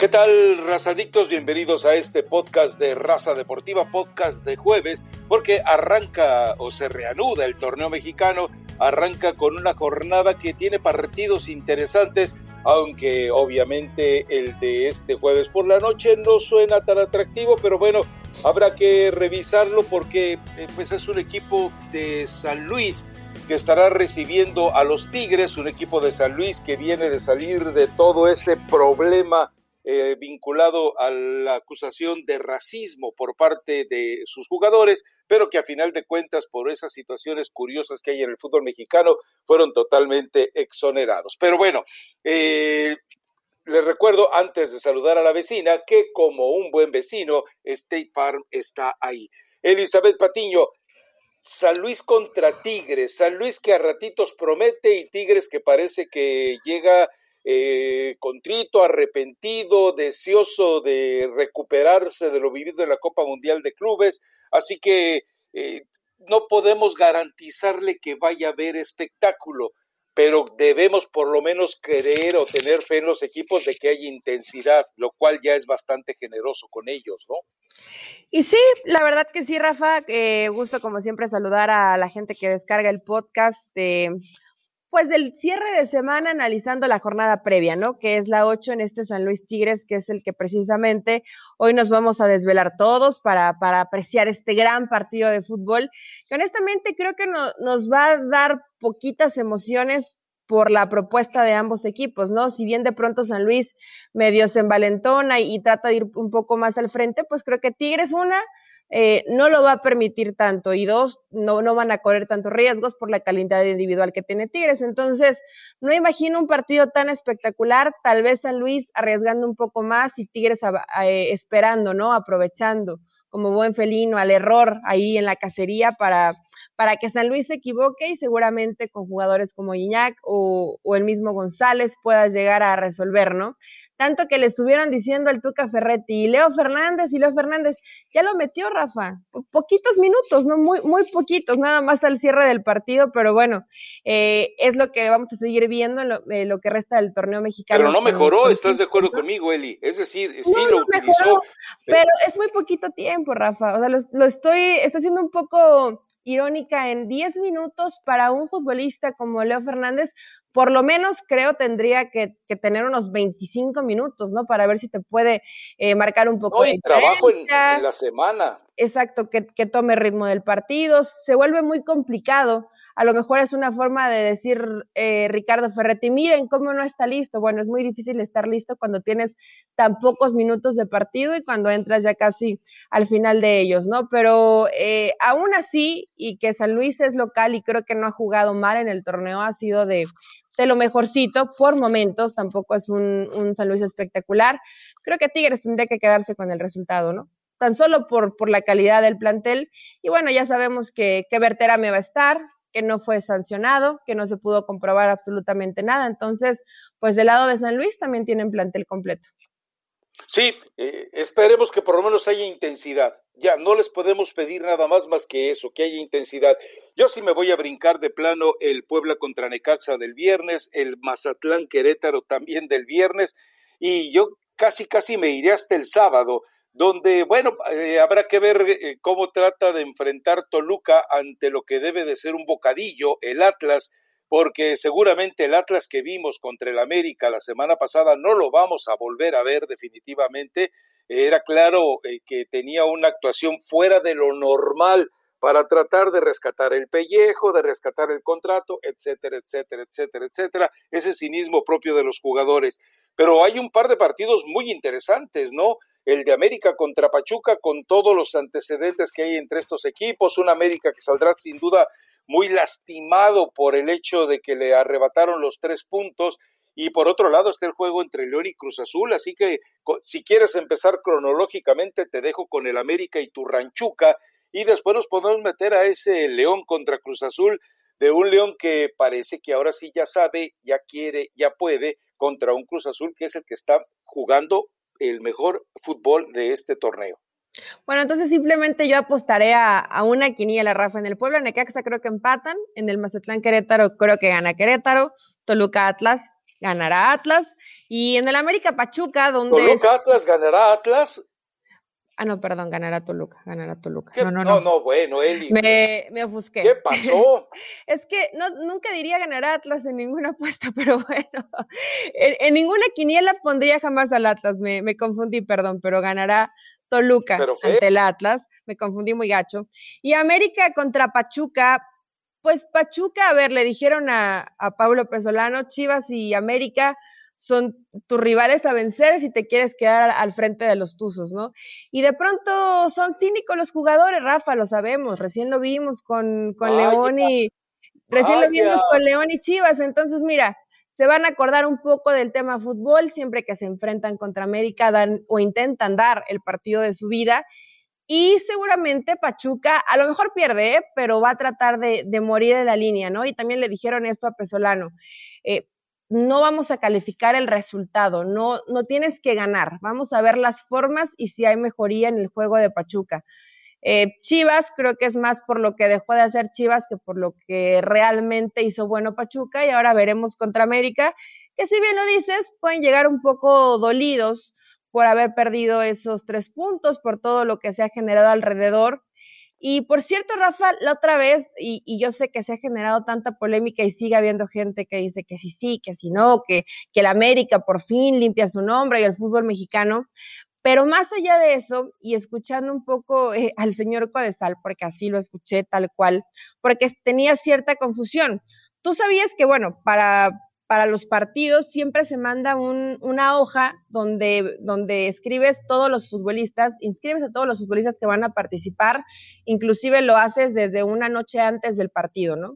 ¿Qué tal, razadictos? Bienvenidos a este podcast de Raza Deportiva, podcast de jueves, porque arranca o se reanuda el torneo mexicano, arranca con una jornada que tiene partidos interesantes, aunque obviamente el de este jueves por la noche no suena tan atractivo, pero bueno, habrá que revisarlo porque eh, pues es un equipo de San Luis que estará recibiendo a los Tigres, un equipo de San Luis que viene de salir de todo ese problema eh, vinculado a la acusación de racismo por parte de sus jugadores, pero que a final de cuentas, por esas situaciones curiosas que hay en el fútbol mexicano, fueron totalmente exonerados. Pero bueno, eh, les recuerdo antes de saludar a la vecina que como un buen vecino, State Farm está ahí. Elizabeth Patiño, San Luis contra Tigres, San Luis que a ratitos promete y Tigres que parece que llega eh, contrito, arrepentido, deseoso de recuperarse de lo vivido en la Copa Mundial de Clubes. Así que eh, no podemos garantizarle que vaya a haber espectáculo, pero debemos por lo menos creer o tener fe en los equipos de que hay intensidad, lo cual ya es bastante generoso con ellos, ¿no? Y sí, la verdad que sí, Rafa, eh, gusto como siempre saludar a la gente que descarga el podcast. Pues del cierre de semana analizando la jornada previa, ¿no? Que es la 8 en este San Luis Tigres, que es el que precisamente hoy nos vamos a desvelar todos para, para apreciar este gran partido de fútbol, que honestamente creo que no, nos va a dar poquitas emociones por la propuesta de ambos equipos, ¿no? Si bien de pronto San Luis medio se envalentona y, y trata de ir un poco más al frente, pues creo que Tigres una eh, no lo va a permitir tanto y dos, no, no van a correr tantos riesgos por la calidad individual que tiene Tigres. Entonces, no imagino un partido tan espectacular, tal vez San Luis arriesgando un poco más y Tigres eh, esperando, ¿no? Aprovechando como buen felino al error ahí en la cacería para, para que San Luis se equivoque y seguramente con jugadores como Iñac o, o el mismo González pueda llegar a resolver, ¿no? tanto que le estuvieron diciendo al Tuca Ferretti y Leo Fernández y Leo Fernández ya lo metió Rafa, poquitos minutos, no muy muy poquitos, nada más al cierre del partido, pero bueno, eh, es lo que vamos a seguir viendo en lo, eh, que resta del torneo mexicano. Pero no mejoró, ¿estás de acuerdo conmigo, Eli? Es decir, sí lo utilizó. pero es muy poquito tiempo, Rafa, o sea, lo, lo estoy, está haciendo un poco irónica en 10 minutos para un futbolista como Leo Fernández, por lo menos creo tendría que, tener unos 25 minutos, ¿no? Para ver si te puede eh, marcar un poco. No, y trabajo en, la semana. Exacto, que, que tome ritmo del partido. Se vuelve muy complicado a lo mejor es una forma de decir eh, Ricardo Ferretti, miren cómo no está listo. Bueno, es muy difícil estar listo cuando tienes tan pocos minutos de partido y cuando entras ya casi al final de ellos, ¿no? Pero eh, aún así, y que San Luis es local y creo que no ha jugado mal en el torneo, ha sido de, de lo mejorcito por momentos, tampoco es un, un San Luis espectacular. Creo que Tigres tendría que quedarse con el resultado, ¿no? tan solo por, por la calidad del plantel. Y bueno, ya sabemos que, que me va a estar, que no fue sancionado, que no se pudo comprobar absolutamente nada. Entonces, pues del lado de San Luis también tienen plantel completo. Sí, eh, esperemos que por lo menos haya intensidad. Ya, no les podemos pedir nada más más que eso, que haya intensidad. Yo sí me voy a brincar de plano el Puebla contra Necaxa del viernes, el Mazatlán Querétaro también del viernes, y yo casi, casi me iré hasta el sábado donde, bueno, eh, habrá que ver eh, cómo trata de enfrentar Toluca ante lo que debe de ser un bocadillo, el Atlas, porque seguramente el Atlas que vimos contra el América la semana pasada no lo vamos a volver a ver definitivamente. Era claro eh, que tenía una actuación fuera de lo normal para tratar de rescatar el pellejo, de rescatar el contrato, etcétera, etcétera, etcétera, etcétera. Ese cinismo propio de los jugadores. Pero hay un par de partidos muy interesantes, ¿no? El de América contra Pachuca, con todos los antecedentes que hay entre estos equipos, un América que saldrá sin duda muy lastimado por el hecho de que le arrebataron los tres puntos, y por otro lado está el juego entre León y Cruz Azul, así que si quieres empezar cronológicamente, te dejo con el América y tu Ranchuca, y después nos podemos meter a ese León contra Cruz Azul, de un León que parece que ahora sí ya sabe, ya quiere, ya puede, contra un Cruz Azul que es el que está jugando el mejor fútbol de este torneo. Bueno, entonces simplemente yo apostaré a, a una quiniela, Rafa. En el Puebla Necaxa creo que empatan, en el Mazatlán Querétaro creo que gana Querétaro, Toluca Atlas ganará Atlas. Y en el América Pachuca, donde. Toluca Atlas ganará Atlas. Ah, no, perdón, ganará Toluca, ganará Toluca. No, no, no, no, bueno, Eli. Me, me ofusqué. ¿Qué pasó? es que no, nunca diría ganará Atlas en ninguna apuesta, pero bueno, en, ninguna quiniela pondría jamás al Atlas, me, me confundí, perdón, pero ganará Toluca ante el Atlas, me confundí muy gacho. Y América contra Pachuca, pues Pachuca, a ver, le dijeron a, a Pablo Pesolano, Chivas y América son tus rivales a vencer si te quieres quedar al frente de los Tuzos, ¿no? Y de pronto son cínicos los jugadores, Rafa, lo sabemos, recién lo vimos con, con León y recién lo vimos con León y Chivas, entonces mira, se van a acordar un poco del tema fútbol siempre que se enfrentan contra América dan o intentan dar el partido de su vida. Y seguramente Pachuca a lo mejor pierde, ¿eh? pero va a tratar de, de, morir en la línea, ¿no? Y también le dijeron esto a Pesolano. Eh, no vamos a calificar el resultado, no, no tienes que ganar, vamos a ver las formas y si hay mejoría en el juego de Pachuca. Eh, Chivas creo que es más por lo que dejó de hacer Chivas que por lo que realmente hizo bueno Pachuca y ahora veremos contra América, que si bien lo dices, pueden llegar un poco dolidos por haber perdido esos tres puntos, por todo lo que se ha generado alrededor. Y por cierto, Rafa, la otra vez, y, yo sé que se ha generado tanta polémica y sigue habiendo gente que dice que sí, sí, que sí, no, que, que la América por fin limpia su nombre y el fútbol mexicano. Pero más allá de eso, y escuchando un poco eh, al señor Codesal, porque así lo escuché tal cual, porque tenía cierta confusión. Tú sabías que, bueno, para, para los partidos siempre se manda un, una hoja donde, donde escribes todos los futbolistas, inscribes a todos los futbolistas que van a participar, inclusive lo haces desde una noche antes del partido, ¿no?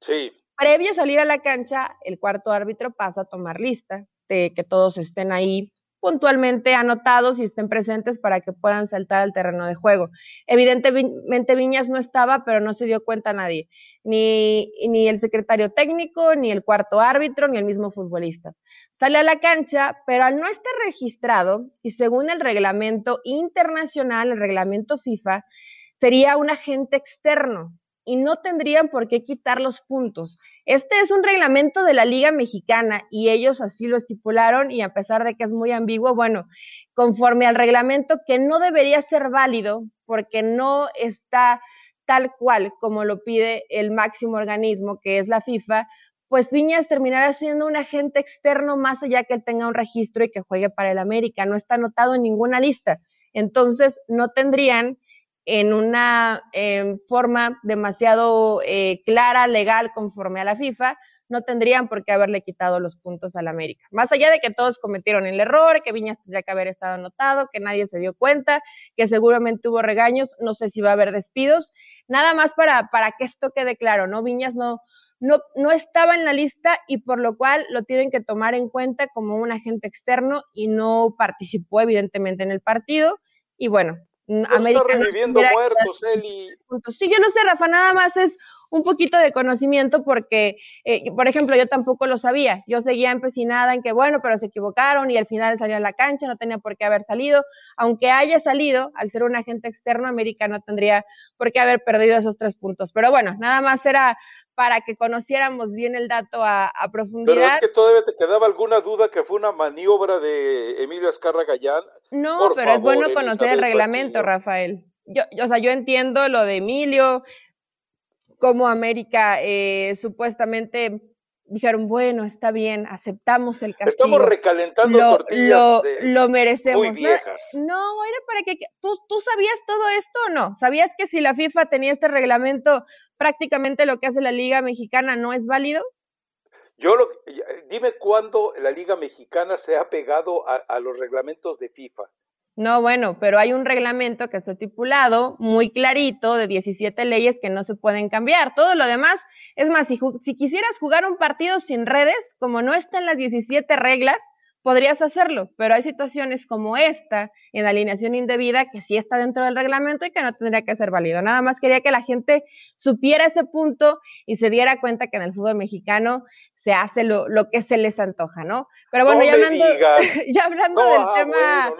Sí. Previo a salir a la cancha, el cuarto árbitro pasa a tomar lista de que todos estén ahí puntualmente anotados y estén presentes para que puedan saltar al terreno de juego. Evidentemente Viñas no estaba, pero no se dio cuenta nadie, ni, ni el secretario técnico, ni el cuarto árbitro, ni el mismo futbolista. Sale a la cancha, pero al no estar registrado, y según el reglamento internacional, el reglamento FIFA, sería un agente externo, y no tendrían por qué quitar los puntos. Este es un reglamento de la Liga Mexicana y ellos así lo estipularon y a pesar de que es muy ambiguo, bueno, conforme al reglamento que no debería ser válido porque no está tal cual como lo pide el máximo organismo que es la FIFA, pues Viñas terminará siendo un agente externo más allá que él tenga un registro y que juegue para el América. No está anotado en ninguna lista. Entonces, no tendrían en una forma demasiado eh, clara, legal, conforme a la FIFA, no tendrían por qué haberle quitado los puntos al América. Más allá de que todos cometieron el error, que Viñas tendría que haber estado anotado, que nadie se dio cuenta, que seguramente hubo regaños, no sé si va a haber despidos, nada más para, para que esto quede claro, ¿no? Viñas no, no, no estaba en la lista y por lo cual lo tienen que tomar en cuenta como un agente externo y no participó evidentemente en el partido. Y bueno, América reviviendo muertos, Eli. Sí, yo no sé, Rafa, nada más es un poquito de conocimiento porque, eh, por ejemplo, yo tampoco lo sabía. Yo seguía empecinada en que, bueno, pero se equivocaron y al final salió a la cancha, no tenía por qué haber salido. Aunque haya salido, al ser un agente externo, América no tendría por qué haber perdido esos tres puntos. Pero bueno, nada más era para que conociéramos bien el dato a, profundidad. Pero es que todavía te quedaba alguna duda que fue una maniobra de Emilio Azcarra Gallán. No, pero es bueno conocer el reglamento, Rafael. Yo, yo, o sea, yo entiendo lo de Emilio, cómo América eh, supuestamente dijeron, bueno, está bien, aceptamos el castigo. Estamos recalentando tortillas lo, merecemos. Muy viejas. No, era para que... ¿tú, ¿Tú sabías todo esto o no? ¿Sabías que si la FIFA tenía este reglamento, prácticamente lo que hace la Liga Mexicana no es válido? Yo lo, dime cuándo la Liga Mexicana se ha pegado a los reglamentos de FIFA. No, bueno, pero hay un reglamento que está estipulado muy clarito de 17 leyes que no se pueden cambiar. Todo lo demás, es más, si, si quisieras jugar un partido sin redes, como no están las 17 reglas, podrías hacerlo, pero hay situaciones como esta, en alineación indebida, que sí está dentro del reglamento y que no tendría que ser válido. Nada más quería que la gente supiera ese punto y se diera cuenta que en el fútbol mexicano se hace lo, lo que se les antoja, ¿no? Pero bueno, ya, hablando, ya hablando, del, tema,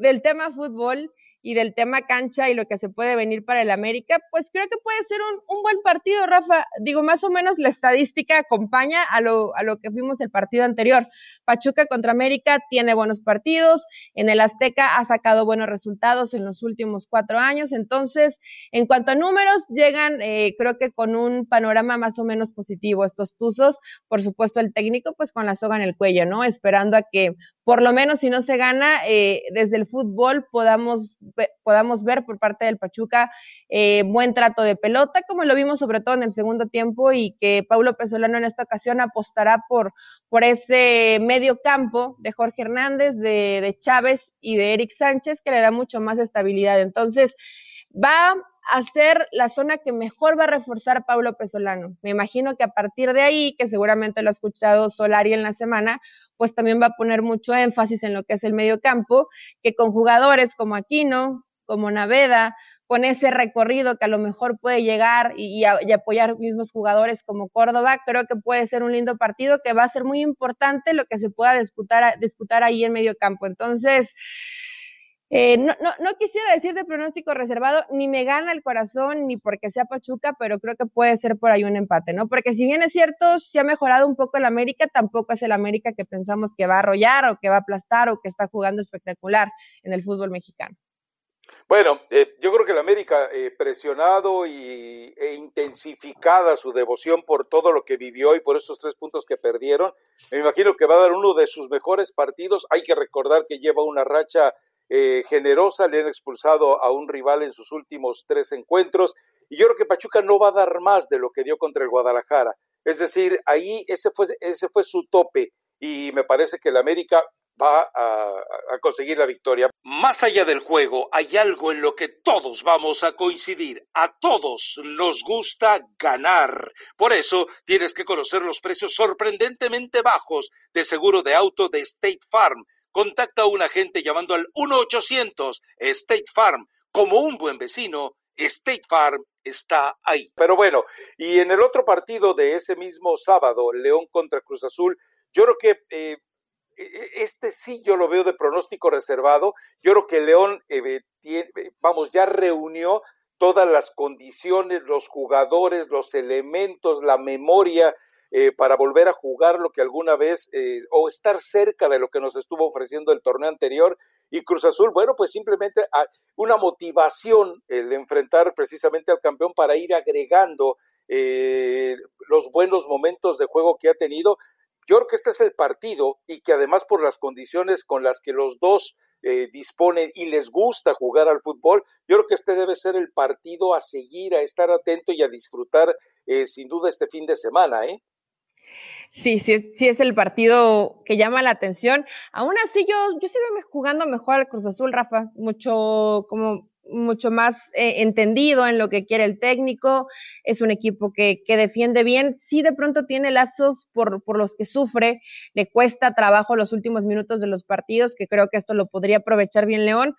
del tema fútbol, y del tema cancha y lo que se puede venir para el América, pues creo que puede ser un, un buen partido, Rafa. Digo, más o menos la estadística acompaña a lo, a lo que fuimos el partido anterior. Pachuca contra América tiene buenos partidos, en el Azteca ha sacado buenos resultados en los últimos cuatro años, entonces, en cuanto a números, llegan, eh, creo que con un panorama más o menos positivo estos Tuzos, por supuesto el técnico, pues con la soga en el cuello, ¿no? Esperando a que, por lo menos si no se gana, eh, desde el fútbol podamos podamos ver por parte del Pachuca eh, buen trato de pelota, como lo vimos sobre todo en el segundo tiempo, y que Paulo Pesolano en esta ocasión apostará por, por ese medio campo de Jorge Hernández, de, de Chávez y de Eric Sánchez, que le da mucho más estabilidad. Entonces, va a ser la zona que mejor va a reforzar Pablo Pesolano. Me imagino que a partir de ahí, que seguramente lo ha escuchado Solari en la semana, pues también va a poner mucho énfasis en lo que es el medio campo, que con jugadores como Aquino, como Naveda, con ese recorrido que a lo mejor puede llegar y, y, apoyar mismos jugadores como Córdoba, creo que puede ser un lindo partido que va a ser muy importante lo que se pueda disputar, disputar ahí en medio campo. Entonces, eh, no, no, no, quisiera decir de pronóstico reservado, ni me gana el corazón, ni porque sea Pachuca, pero creo que puede ser por ahí un empate, ¿no? Porque si bien es cierto, se ha mejorado un poco el América, tampoco es el América que pensamos que va a arrollar o que va a aplastar o que está jugando espectacular en el fútbol mexicano. Bueno, eh, yo creo que el América, eh, presionado y, e intensificada su devoción por todo lo que vivió y por estos tres puntos que perdieron, me imagino que va a dar uno de sus mejores partidos. Hay que recordar que lleva una racha eh, generosa, le han expulsado a un rival en sus últimos tres encuentros, y yo creo que Pachuca no va a dar más de lo que dio contra el Guadalajara. Es decir, ahí ese fue, ese fue su tope, y me parece que el América va a, a, conseguir la victoria. Más allá del juego, hay algo en lo que todos vamos a coincidir. A todos nos gusta ganar. Por eso tienes que conocer los precios sorprendentemente bajos de seguro de auto de State Farm Contacta a un agente llamando al 1-800 State Farm. Como un buen vecino, State Farm está ahí. Pero bueno, y en el otro partido de ese mismo sábado, León contra Cruz Azul, yo creo que eh, e, e, este sí yo lo veo de pronóstico reservado. Yo creo que León, eh, vamos, ya reunió todas las condiciones, los jugadores, los elementos, la memoria eh, para volver a jugar lo que alguna vez eh, o estar cerca de lo que nos estuvo ofreciendo el torneo anterior. Y Cruz Azul, bueno, pues simplemente ah, una motivación el enfrentar precisamente al campeón para ir agregando eh, los buenos momentos de juego que ha tenido. Yo creo que este es el partido y que además por las condiciones con las que los dos eh, disponen y les gusta jugar al fútbol, yo creo que este debe ser el partido a seguir, a estar atento y a disfrutar eh, sin duda este fin de semana, ¿eh? Sí, sí, sí es el partido que llama la atención. Aún así, yo, yo sí veo jugando mejor al Cruz Azul, Rafa, mucho, como mucho más eh, entendido en lo que quiere el técnico, es un equipo que, que defiende bien, sí de pronto tiene lapsos por, por los que sufre, le cuesta trabajo los últimos minutos de los partidos, que creo que esto lo podría aprovechar bien León,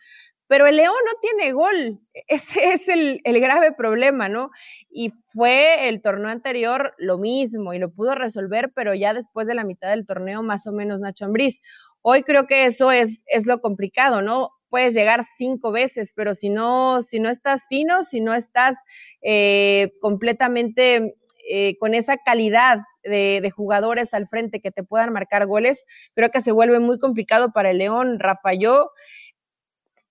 pero el León no tiene gol. Ese es el, grave problema, ¿no? Y fue el torneo anterior lo mismo y lo pudo resolver, pero ya después de la mitad del torneo, más o menos Nacho Ambriz. Hoy creo que eso es, es lo complicado, ¿no? Puedes llegar cinco veces, pero si no, si no estás fino, si no estás eh, completamente eh, con esa calidad de, jugadores al frente que te puedan marcar goles, creo que se vuelve muy complicado para el León. Rafa,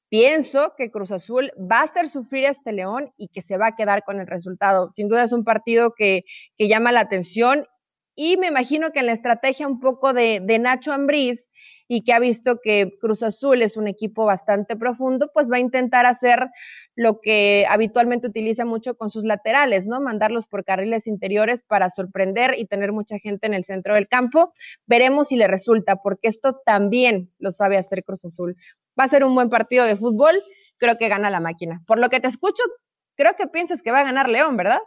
Pienso que Cruz Azul va a hacer sufrir a este León y que se va a quedar con el resultado. Sin duda es un partido que, que llama la atención y me imagino que en la estrategia un poco de, de Nacho Ambriz y que ha visto que Cruz Azul es un equipo bastante profundo, pues va a intentar hacer lo que habitualmente utiliza mucho con sus laterales, ¿no? Mandarlos por carriles interiores para sorprender y tener mucha gente en el centro del campo. Veremos si le resulta, porque esto también lo sabe hacer Cruz Azul. Va a ser un buen partido de fútbol, creo que gana la máquina. Por lo que te escucho, creo que piensas que va a ganar León, ¿verdad?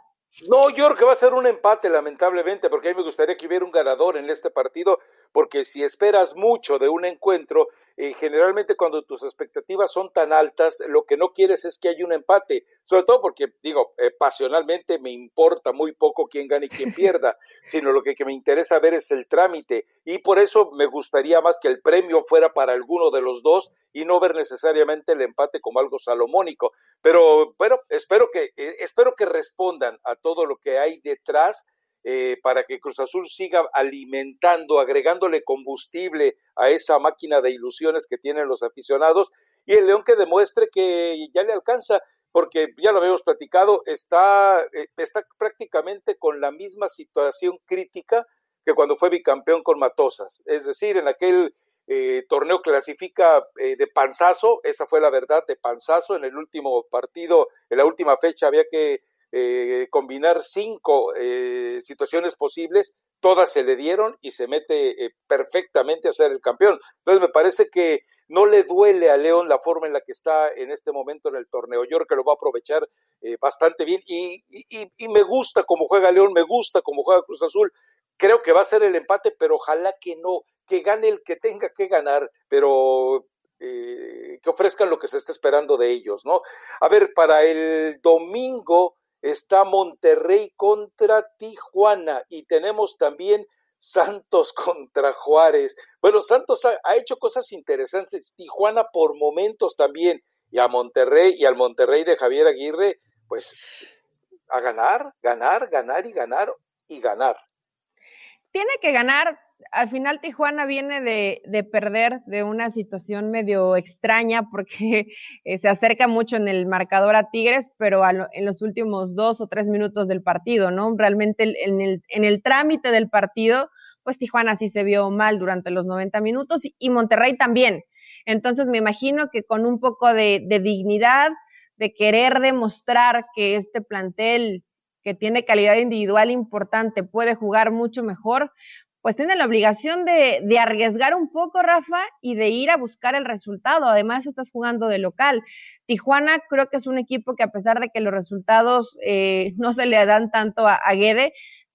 No, yo creo que va a ser un empate, lamentablemente, porque a mí me gustaría que hubiera un ganador en este partido, porque si esperas mucho de un encuentro, eh, generalmente cuando tus expectativas son tan altas, lo que no quieres es que haya un empate, sobre todo porque, digo, eh, pasionalmente me importa muy poco quién gane y quién pierda, sino lo que, que, me interesa ver es el trámite y por eso me gustaría más que el premio fuera para alguno de los dos y no ver necesariamente el empate como algo salomónico. Pero bueno, espero que, eh, espero que respondan a todo lo que hay detrás eh, para que Cruz Azul siga alimentando, agregándole combustible a esa máquina de ilusiones que tienen los aficionados. Y el León que demuestre que ya le alcanza, porque ya lo habíamos platicado, está, eh, está prácticamente con la misma situación crítica que cuando fue bicampeón con Matosas, es decir, en aquel eh, torneo clasifica de panzazo, esa fue la verdad, de panzazo, en el último partido, en la última fecha había que eh, combinar cinco eh, situaciones posibles, todas se le dieron y se mete eh, perfectamente a ser el campeón. Entonces me parece que no le duele a León la forma en la que está en este momento en el torneo. Yo creo que lo va a aprovechar bastante bien y, y, me gusta cómo juega León, me gusta cómo juega Cruz Azul. Creo que va a ser el empate, pero ojalá que no, que gane el que tenga que ganar, pero que ofrezcan lo que se está esperando de ellos, ¿no? A ver, para el domingo está Monterrey contra Tijuana y tenemos también Santos contra Juárez. Bueno, Santos ha, hecho cosas interesantes, Tijuana por momentos también, y a Monterrey y al Monterrey de Javier Aguirre, pues a ganar, ganar, ganar y ganar y ganar. Tiene que ganar al final Tijuana viene de, perder de una situación medio extraña porque eh, se acerca mucho en el marcador a Tigres, pero en los últimos dos o tres minutos del partido, ¿no? Realmente en el, en el trámite del partido, pues Tijuana sí se vio mal durante los 90 minutos y, Monterrey también. Entonces me imagino que con un poco de, de dignidad, de querer demostrar que este plantel que tiene calidad individual importante puede jugar mucho mejor, pues tiene la obligación de, de, arriesgar un poco, Rafa, y de ir a buscar el resultado. Además, estás jugando de local. Tijuana creo que es un equipo que a pesar de que los resultados eh, no se le dan tanto a, Guede,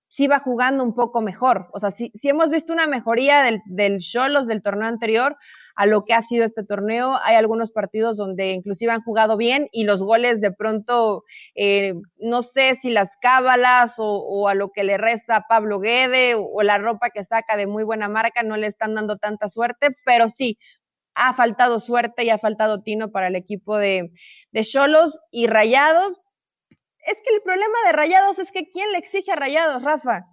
sí va jugando un poco mejor. O sea, sí hemos visto una mejoría del, del Cholos del torneo anterior a lo que ha sido este torneo. Hay algunos partidos donde inclusive han jugado bien y los goles de pronto, eh, no sé si las cábalas o, a lo que le resta a Pablo Guede o, la ropa que saca de muy buena marca no le están dando tanta suerte, pero sí, ha faltado suerte y ha faltado tino para el equipo de Cholos y Rayados. Es que el problema de Rayados es que ¿quién le exige a Rayados, Rafa?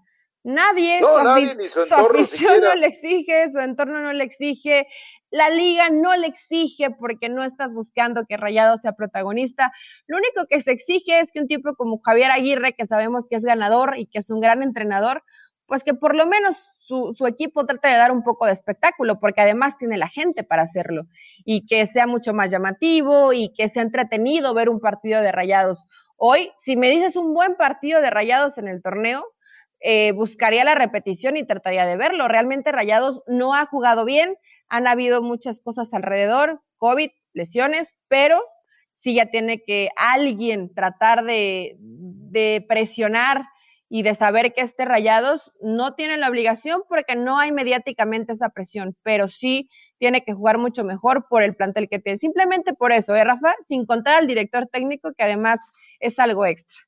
Nadie, no, su, nadie su, afición no le exige, su entorno no le exige, la liga no le exige porque no estás buscando que Rayado sea protagonista. Lo único que se exige es que un tipo como Javier Aguirre, que sabemos que es ganador y que es un gran entrenador, pues que por lo menos su, equipo trate de dar un poco de espectáculo, porque además tiene la gente para hacerlo, y que sea mucho más llamativo y que sea entretenido ver un partido de rayados. Hoy, si me dices un buen partido de rayados en el torneo, eh, buscaría la repetición y trataría de verlo. Realmente Rayados no ha jugado bien, han habido muchas cosas alrededor, COVID, lesiones, pero sí ya tiene que alguien tratar de, presionar y de saber que este Rayados no tiene la obligación porque no hay mediáticamente esa presión, pero sí tiene que jugar mucho mejor por el plantel que tiene. Simplemente por eso, ¿eh, Rafa? Sin contar al director técnico, que además es algo extra.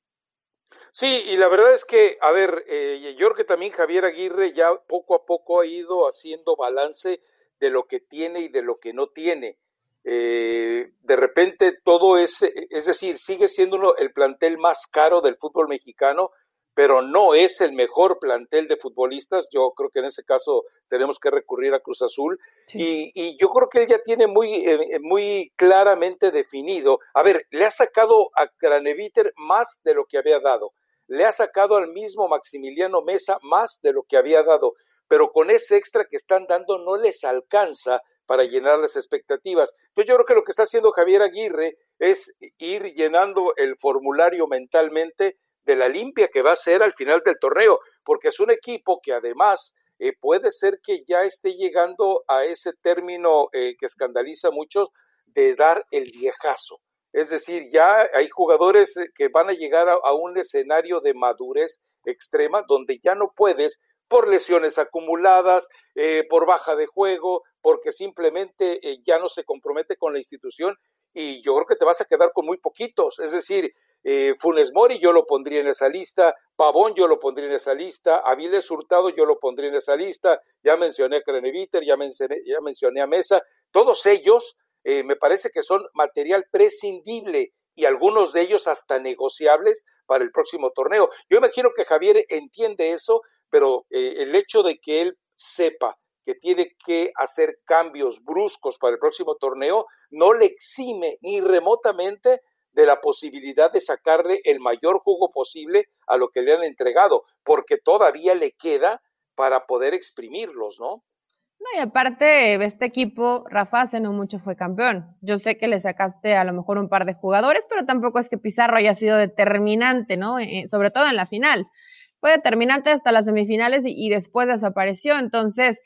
Sí, y la verdad es que, a ver, eh, yo creo que también Javier Aguirre ya poco a poco ha ido haciendo balance de lo que tiene y de lo que no tiene. Eh, de repente todo es, es decir, sigue siendo el plantel más caro del fútbol mexicano, pero no es el mejor plantel de futbolistas. Yo creo que en ese caso tenemos que recurrir a Cruz Azul. Y, y, yo creo que él ya tiene muy, eh, muy claramente definido. A ver, le ha sacado a Craneviter más de lo que había dado le ha sacado al mismo Maximiliano Mesa más de lo que había dado, pero con ese extra que están dando no les alcanza para llenar las expectativas. Entonces yo creo que lo que está haciendo Javier Aguirre es ir llenando el formulario mentalmente de la limpia que va a ser al final del torneo, porque es un equipo que además eh, puede ser que ya esté llegando a ese término eh, que escandaliza a muchos de dar el viejazo. Es decir, ya hay jugadores eh, que van a llegar a, un escenario de madurez extrema donde ya no puedes por lesiones acumuladas, eh, por baja de juego, porque simplemente eh, ya no se compromete con la institución y yo creo que te vas a quedar con muy poquitos. Es decir, eh, Funes Mori yo lo pondría en esa lista, Pavón yo lo pondría en esa lista, Aviles Hurtado yo lo pondría en esa lista, ya mencioné a Creneviter, ya mencioné, ya mencioné a Mesa, todos ellos me parece que son material prescindible y algunos de ellos hasta negociables para el próximo torneo. Yo imagino que Javier entiende eso, pero eh, el hecho de que él sepa que tiene que hacer cambios bruscos para el próximo torneo, no le exime ni remotamente de la posibilidad de sacarle el mayor jugo posible a lo que le han entregado, porque todavía le queda para poder exprimirlos, ¿no? No, y aparte, este equipo, Rafa, hace no mucho fue campeón. Yo sé que le sacaste a lo mejor un par de jugadores, pero tampoco es que Pizarro haya sido determinante, ¿no? Eh, sobre todo en la final. Fue determinante hasta las semifinales y después desapareció. Entonces,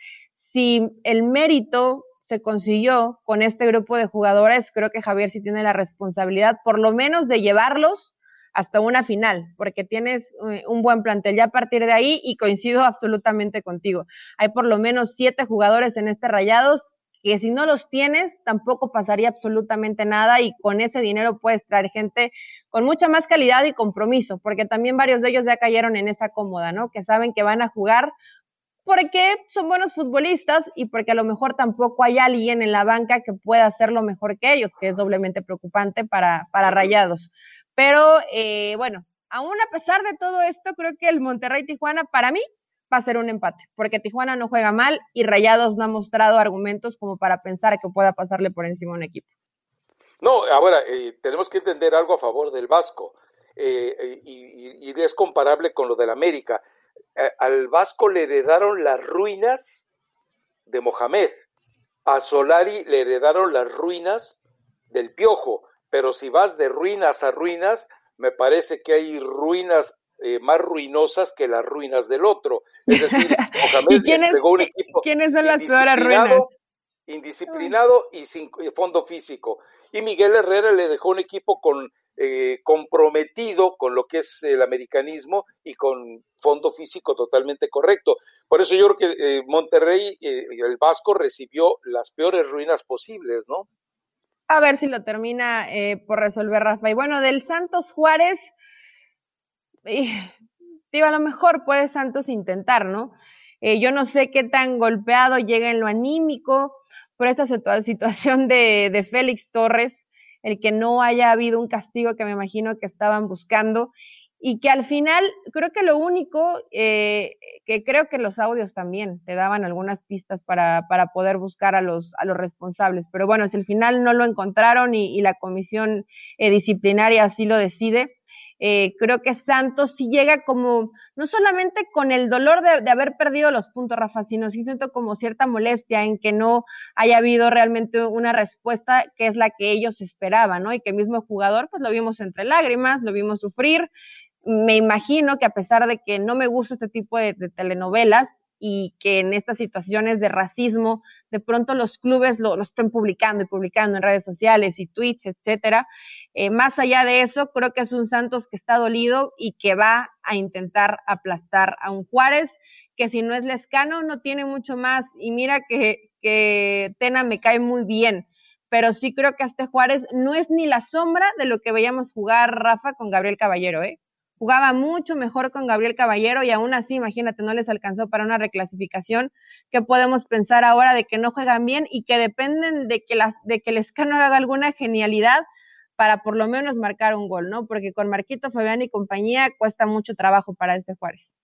si el mérito se consiguió con este grupo de jugadores, creo que Javier sí tiene la responsabilidad, por lo menos de llevarlos hasta una final, porque tienes eh, un buen plantel ya a partir de ahí y coincido absolutamente contigo. Hay por lo menos siete jugadores en este Rayados que si no los tienes tampoco pasaría absolutamente nada y con ese dinero puedes traer gente con mucha más calidad y compromiso, porque también varios de ellos ya cayeron en esa cómoda, ¿no? Que saben que van a jugar porque son buenos futbolistas y porque a lo mejor tampoco hay alguien en la banca que pueda hacerlo mejor que ellos, que es doblemente preocupante para, para Rayados. Pero eh, bueno, aún a pesar de todo esto, creo que el Monterrey-Tijuana para mí va a ser un empate, porque Tijuana no juega mal y Rayados no ha mostrado argumentos como para pensar que pueda pasarle por encima a un equipo. No, ahora eh, tenemos que entender algo a favor del Vasco eh, y, y, es comparable con lo del América. Eh, al Vasco le heredaron las ruinas de Mohamed, a Solari le heredaron las ruinas del Piojo, pero si vas de ruinas a ruinas, me parece que hay ruinas eh, más ruinosas que las ruinas del otro. Es decir, Mohamed entregó un equipo ¿quiénes son las peores ruinas? indisciplinado y sin fondo físico. Y Miguel Herrera le dejó un equipo eh, comprometido con lo que es el americanismo y con fondo físico totalmente correcto. Por eso yo creo que eh, Monterrey, eh, el Vasco, recibió las peores ruinas posibles, ¿no? A ver si lo termina por resolver Rafa. Y bueno, del Santos Juárez, digo, a lo mejor puede Santos intentar, ¿no? yo no sé qué tan golpeado llega en lo anímico por esta situación de, de Félix Torres el que no haya habido un castigo que me imagino que estaban buscando y que al final creo que lo único eh, que creo que los audios también te daban algunas pistas para, poder buscar a los, a los responsables, pero bueno, si al final no lo encontraron y, y la comisión eh, disciplinaria así lo decide, eh, creo que Santos sí llega como, no solamente con el dolor de, haber perdido los puntos, Rafa, sino siento como cierta molestia en que no haya habido realmente una respuesta que es la que ellos esperaban, ¿no? Y que el mismo jugador, pues lo vimos entre lágrimas, lo vimos sufrir. Me imagino que a pesar de que no me gusta este tipo de telenovelas, y que en estas situaciones de racismo de pronto los clubes lo, lo estén publicando y publicando en redes sociales y tweets, etcétera. Eh, más allá de eso, creo que es un Santos que está dolido y que va a intentar aplastar a un Juárez que si no es lescano no tiene mucho más. Y mira que, que Tena me cae muy bien, pero sí creo que este Juárez no es ni la sombra de lo que veíamos jugar Rafa con Gabriel Caballero, ¿eh? Jugaba mucho mejor con Gabriel Caballero y aún así, imagínate, no les alcanzó para una reclasificación. ¿Qué podemos pensar ahora de que no juegan bien y que dependen de que, las, de que el escano haga alguna genialidad para por lo menos marcar un gol, ¿no? Porque con Marquito Fabián y compañía cuesta mucho trabajo para este Juárez.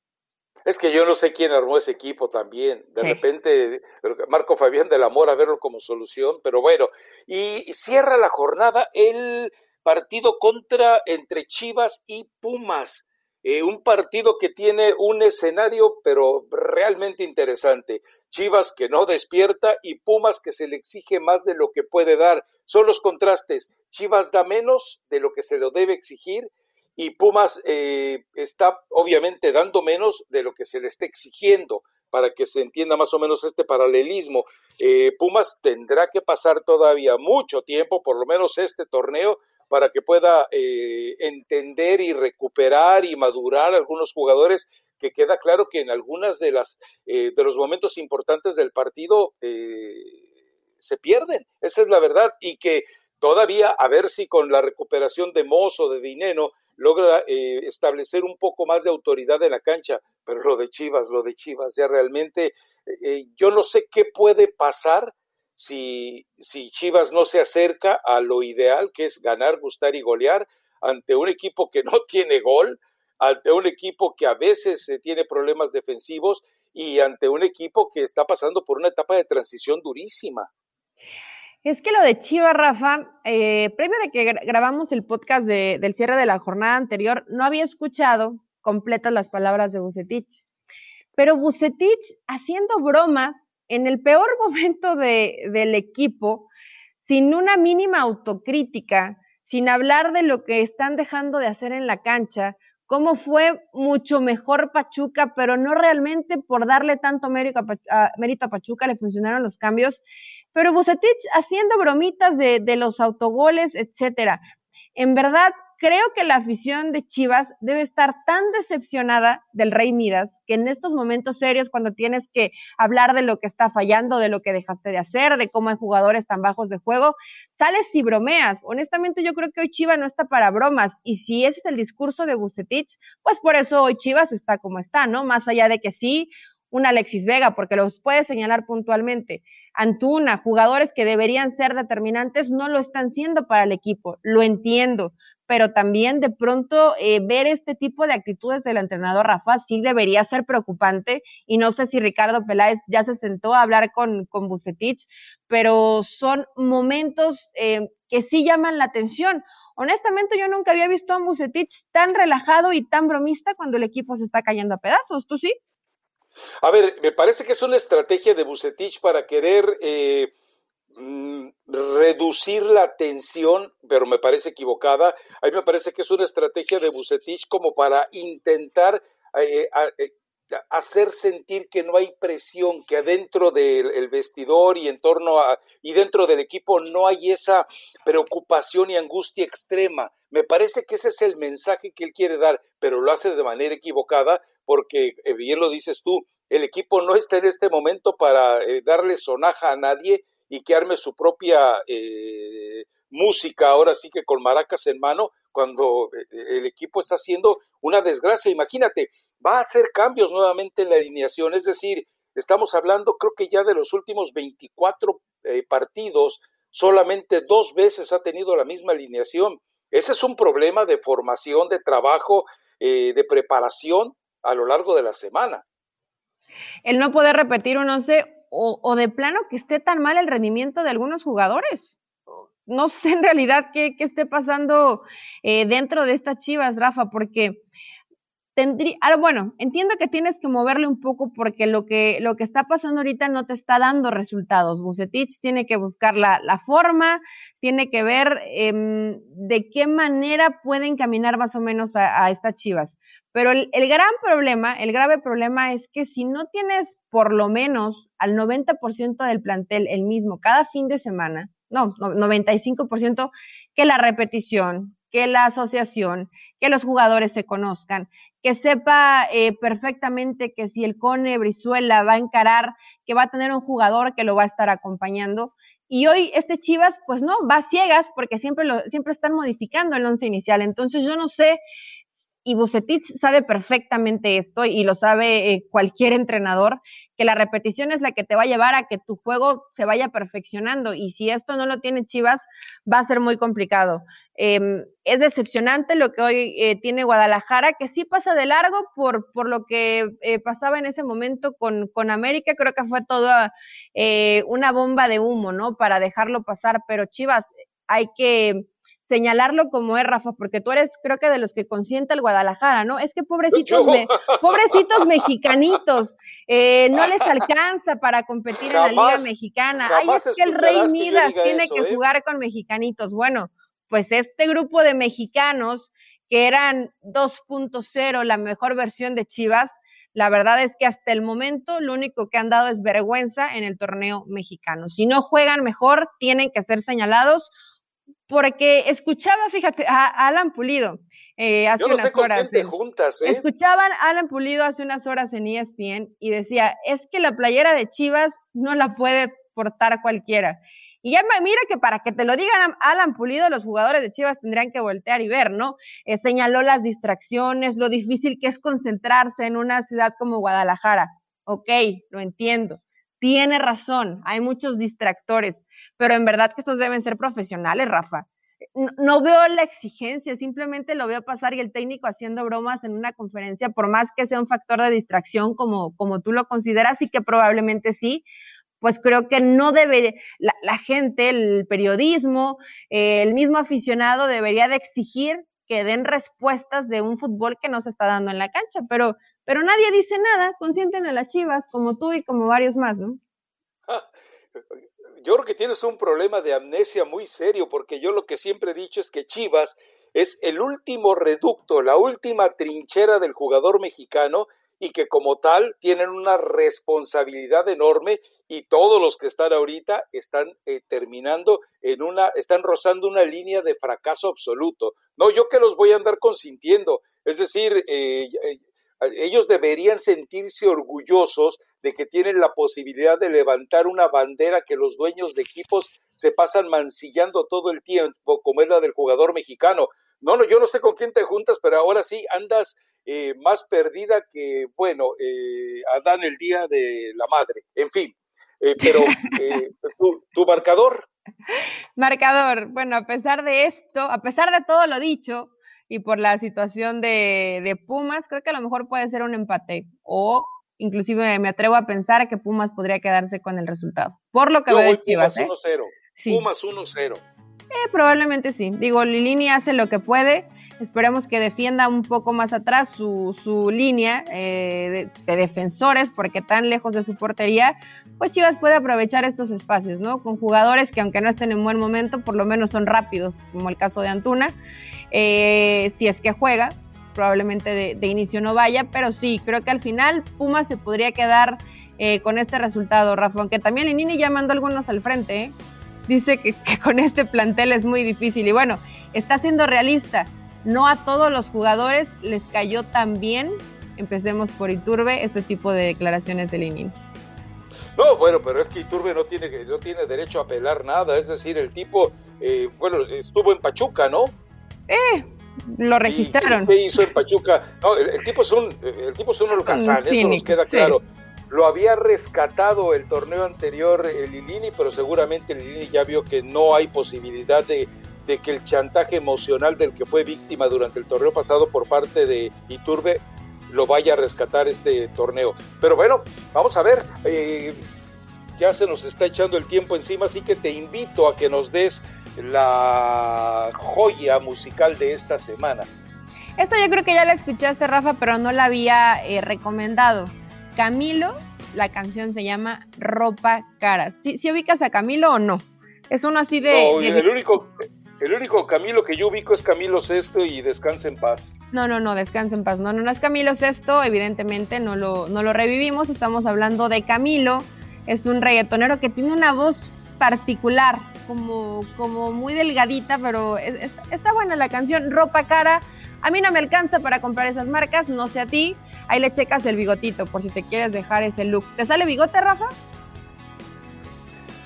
Es que yo no sé quién armó ese equipo también. De repente, Marco Fabián del Amor a verlo como solución, pero bueno. Y cierra la jornada el partido contra entre Chivas y Pumas. Eh, un partido que tiene un escenario, pero realmente interesante. Chivas que no despierta y Pumas que se le exige más de lo que puede dar. Son los contrastes. Chivas da menos de lo que se lo debe exigir y Pumas eh, está obviamente dando menos de lo que se le está exigiendo para que se entienda más o menos este paralelismo. Eh, Pumas tendrá que pasar todavía mucho tiempo, por lo menos este torneo, para que pueda eh, entender y recuperar y madurar algunos jugadores que queda claro que en algunas de las eh, de los momentos importantes del partido eh, se pierden, esa es la verdad, y que todavía a ver si con la recuperación de Mozo, de Dinero, logra eh, establecer un poco más de autoridad en la cancha, pero lo de Chivas, lo de Chivas, ya realmente eh, yo no sé qué puede pasar si, si Chivas no se acerca a lo ideal, que es ganar, gustar y golear ante un equipo que no tiene gol, ante un equipo que a veces eh, tiene problemas defensivos y ante un equipo que está pasando por una etapa de transición durísima. Es que lo de Chivas, Rafa, eh, previo de que grabamos el podcast del cierre de la jornada anterior, no había escuchado completas las palabras de Bucetich. Pero Bucetich haciendo bromas en el peor momento del equipo, sin una mínima autocrítica, sin hablar de lo que están dejando de hacer en la cancha, cómo fue mucho mejor Pachuca, pero no realmente por darle tanto mérito a, Pachuca le funcionaron los cambios, pero Bucetich haciendo bromitas de, de los autogoles, etcétera. En verdad, creo que la afición de Chivas debe estar tan decepcionada del Rey Midas que en estos momentos serios, cuando tienes que hablar de lo que está fallando, de lo que dejaste de hacer, de cómo hay jugadores tan bajos de juego, sales y bromeas. Honestamente, yo creo que hoy Chivas no está para bromas. Y si ese es el discurso de Bucetich, pues por eso hoy Chivas está como está, ¿no? Más allá de que sí, un Alexis Vega, porque los puede señalar puntualmente. Antuna, jugadores que deberían ser determinantes, no lo están siendo para el equipo. Lo entiendo pero también de pronto eh, ver este tipo de actitudes del entrenador Rafa sí debería ser preocupante y no sé si Ricardo Peláez ya se sentó a hablar con, con Bucetich, pero son momentos eh, que sí llaman la atención. Honestamente yo nunca había visto a Bucetich tan relajado y tan bromista cuando el equipo se está cayendo a pedazos, ¿tú sí? A ver, me parece que es una estrategia de Bucetich para querer... Eh reducir la tensión, pero me parece equivocada. A mí me parece que es una estrategia de Bucetich como para intentar eh, eh, hacer sentir que no hay presión, que adentro del vestidor y en torno a y dentro del equipo no hay esa preocupación y angustia extrema. Me parece que ese es el mensaje que él quiere dar, pero lo hace de manera equivocada porque eh, bien lo dices tú, el equipo no está en este momento para darle sonaja a nadie y que arme su propia eh, música, ahora sí que con maracas en mano, cuando eh, el equipo está haciendo una desgracia. Imagínate, va a hacer cambios nuevamente en la alineación, es decir, estamos hablando creo que ya de los últimos 24 eh, partidos, solamente dos veces ha tenido la misma alineación. Ese es un problema de formación, de trabajo, de preparación a lo largo de la semana. El no poder repetir un once o, de plano que esté tan mal el rendimiento de algunos jugadores. No sé en realidad qué, esté pasando eh, dentro de estas chivas, Rafa, porque tendría, ah, bueno, entiendo que tienes que moverle un poco porque lo que, lo que está pasando ahorita no te está dando resultados. Bucetich tiene que buscar la, la forma, tiene que ver em, de qué manera pueden caminar más o menos a estas chivas. Pero el, gran problema, el grave problema es que si no tienes por lo menos al 90% del plantel el mismo cada fin de semana, no, 95%, que la repetición, que la asociación, que los jugadores se conozcan, que sepa eh, perfectamente que si el Cone Brizuela va a encarar, que va a tener un jugador que lo va a estar acompañando. Y hoy este Chivas, pues no, va ciegas porque siempre, lo, siempre están modificando el once inicial. Entonces yo no sé y Bucetich sabe perfectamente esto y lo sabe eh, cualquier entrenador, que la repetición es la que te va a llevar a que tu juego se vaya perfeccionando y si esto no lo tiene Chivas va a ser muy complicado. Em, es decepcionante lo que hoy eh, tiene Guadalajara, que sí pasa de largo por, por lo que eh, pasaba en ese momento con, con América, creo que fue toda una bomba de humo, ¿no? Para dejarlo pasar, pero Chivas hay que señalarlo como es, Rafa, porque tú eres, creo que de los que consiente el Guadalajara, ¿no? Es que pobrecitos, pobrecitos mexicanitos, eh, no les alcanza para competir en la Liga Mexicana. Ay, es que el Rey Midas tiene que ¿eh? jugar con mexicanitos. Bueno, pues este grupo de mexicanos que eran 2.0, la mejor versión de Chivas, la verdad es que hasta el momento lo único que han dado es vergüenza en el torneo mexicano. Si no juegan mejor, tienen que ser señalados porque escuchaba, fíjate, a Alan Pulido eh, hace unas horas. juntas, ¿eh? Escuchaban a Alan Pulido hace unas horas en ESPN y decía, es que la playera de Chivas no la puede exportar cualquiera. Y ya mira que para que te lo digan Alan Pulido, los jugadores de Chivas tendrían que voltear y ver, ¿no? Eh, señaló las distracciones, lo difícil que es concentrarse en una ciudad como Guadalajara. Ok, lo entiendo. Tiene razón, hay muchos distractores, pero en verdad que estos deben ser profesionales, Rafa. No, veo la exigencia, simplemente lo veo pasar y el técnico haciendo bromas en una conferencia, por más que sea un factor de distracción como, como tú lo consideras y que probablemente sí, pues creo que no debe, la, gente, el periodismo, eh, el mismo aficionado debería de exigir que den respuestas de un fútbol que no se está dando en la cancha, pero, pero nadie dice nada, consienten a las chivas, como tú y como varios más, ¿no? Yo creo que tienes un problema de amnesia muy serio, porque yo lo que siempre he dicho es que Chivas es el último reducto, la última trinchera del jugador mexicano y que como tal tienen una responsabilidad enorme y todos los que están ahorita están eh, terminando en una, están rozando una línea de fracaso absoluto. No, yo que los voy a andar consintiendo, es decir, eh, eh, ellos deberían sentirse orgullosos de que tienen la posibilidad de levantar una bandera que los dueños de equipos se pasan mancillando todo el tiempo, como es la del jugador mexicano. No, no, yo no sé con quién te juntas, pero ahora sí andas eh, más perdida que, bueno, eh, Adán el día de la madre. En fin, eh, pero eh, tu, marcador. Marcador. Bueno, a pesar de esto, a pesar de todo lo dicho y por la situación de, de Pumas, creo que a lo mejor puede ser un empate o inclusive me atrevo a pensar que Pumas podría quedarse con el resultado. Por lo que veo de Chivas. Pumas 1-0. Pumas 1-0. Eh, probablemente sí. Digo, Lilini hace lo que puede. Esperemos que defienda un poco más atrás su, su línea eh, de, defensores, porque tan lejos de su portería, pues Chivas puede aprovechar estos espacios, ¿no? Con jugadores que aunque no estén en buen momento, por lo menos son rápidos, como el caso de Antuna. Eh, si es que juega, probablemente de, inicio no vaya, pero sí, creo que al final Pumas se podría quedar eh, con este resultado, Rafa, aunque también Linini ya mandó algunos al frente, dice que, que con este plantel es muy difícil y bueno, está siendo realista no a todos los jugadores les cayó tan bien, empecemos por Iturbe, este tipo de declaraciones de Lenin. No, bueno, pero es que Iturbe no tiene, no tiene derecho a apelar nada, es decir, el tipo, eh, bueno, estuvo en Pachuca, ¿no? Eh, lo registraron. ¿Qué hizo en Pachuca? No, el, tipo es un, el tipo es eso nos queda claro. Lo había rescatado el torneo anterior el Lilini, pero seguramente el Lilini ya vio que no hay posibilidad de de que el chantaje emocional del que fue víctima durante el torneo pasado por parte de Iturbe lo vaya a rescatar este torneo. Pero bueno, vamos a ver, eh, ya se nos está echando el tiempo encima, así que te invito a que nos des la joya musical de esta semana. Esta yo creo que ya la escuchaste, Rafa, pero no la había eh, recomendado. Camilo, la canción se llama Ropa Caras. ¿Sí, ubicas a Camilo o no? Es uno así de... No, el único, el único Camilo que yo ubico es Camilo Sesto y Descansa en Paz. No, no, no, Descansa en Paz. No, no, no es Camilo Sesto, evidentemente no lo, no lo revivimos. Estamos hablando de Camilo. Es un reggaetonero que tiene una voz particular, como, como muy delgadita, pero está buena la canción. Ropa cara. A mí no me alcanza para comprar esas marcas, no sé a ti. Ahí le checas el bigotito por si te quieres dejar ese look. ¿Te sale bigote, Rafa?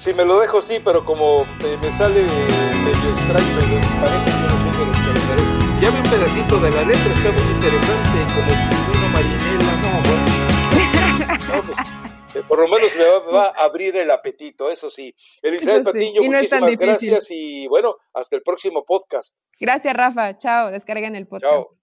Si me lo dejo, sí, pero como eh, me sale medio extraño, medio disparejo, yo no de los Ya vi un pedacito de la letra, está muy interesante, como Pingüino Marinela, no, bueno. Pues, eh, por lo menos me va, a abrir el apetito, eso sí. Elizabeth Patiño, muchísimas gracias y bueno, hasta el próximo podcast. Gracias, Rafa. Chao, descarguen el podcast. Chao.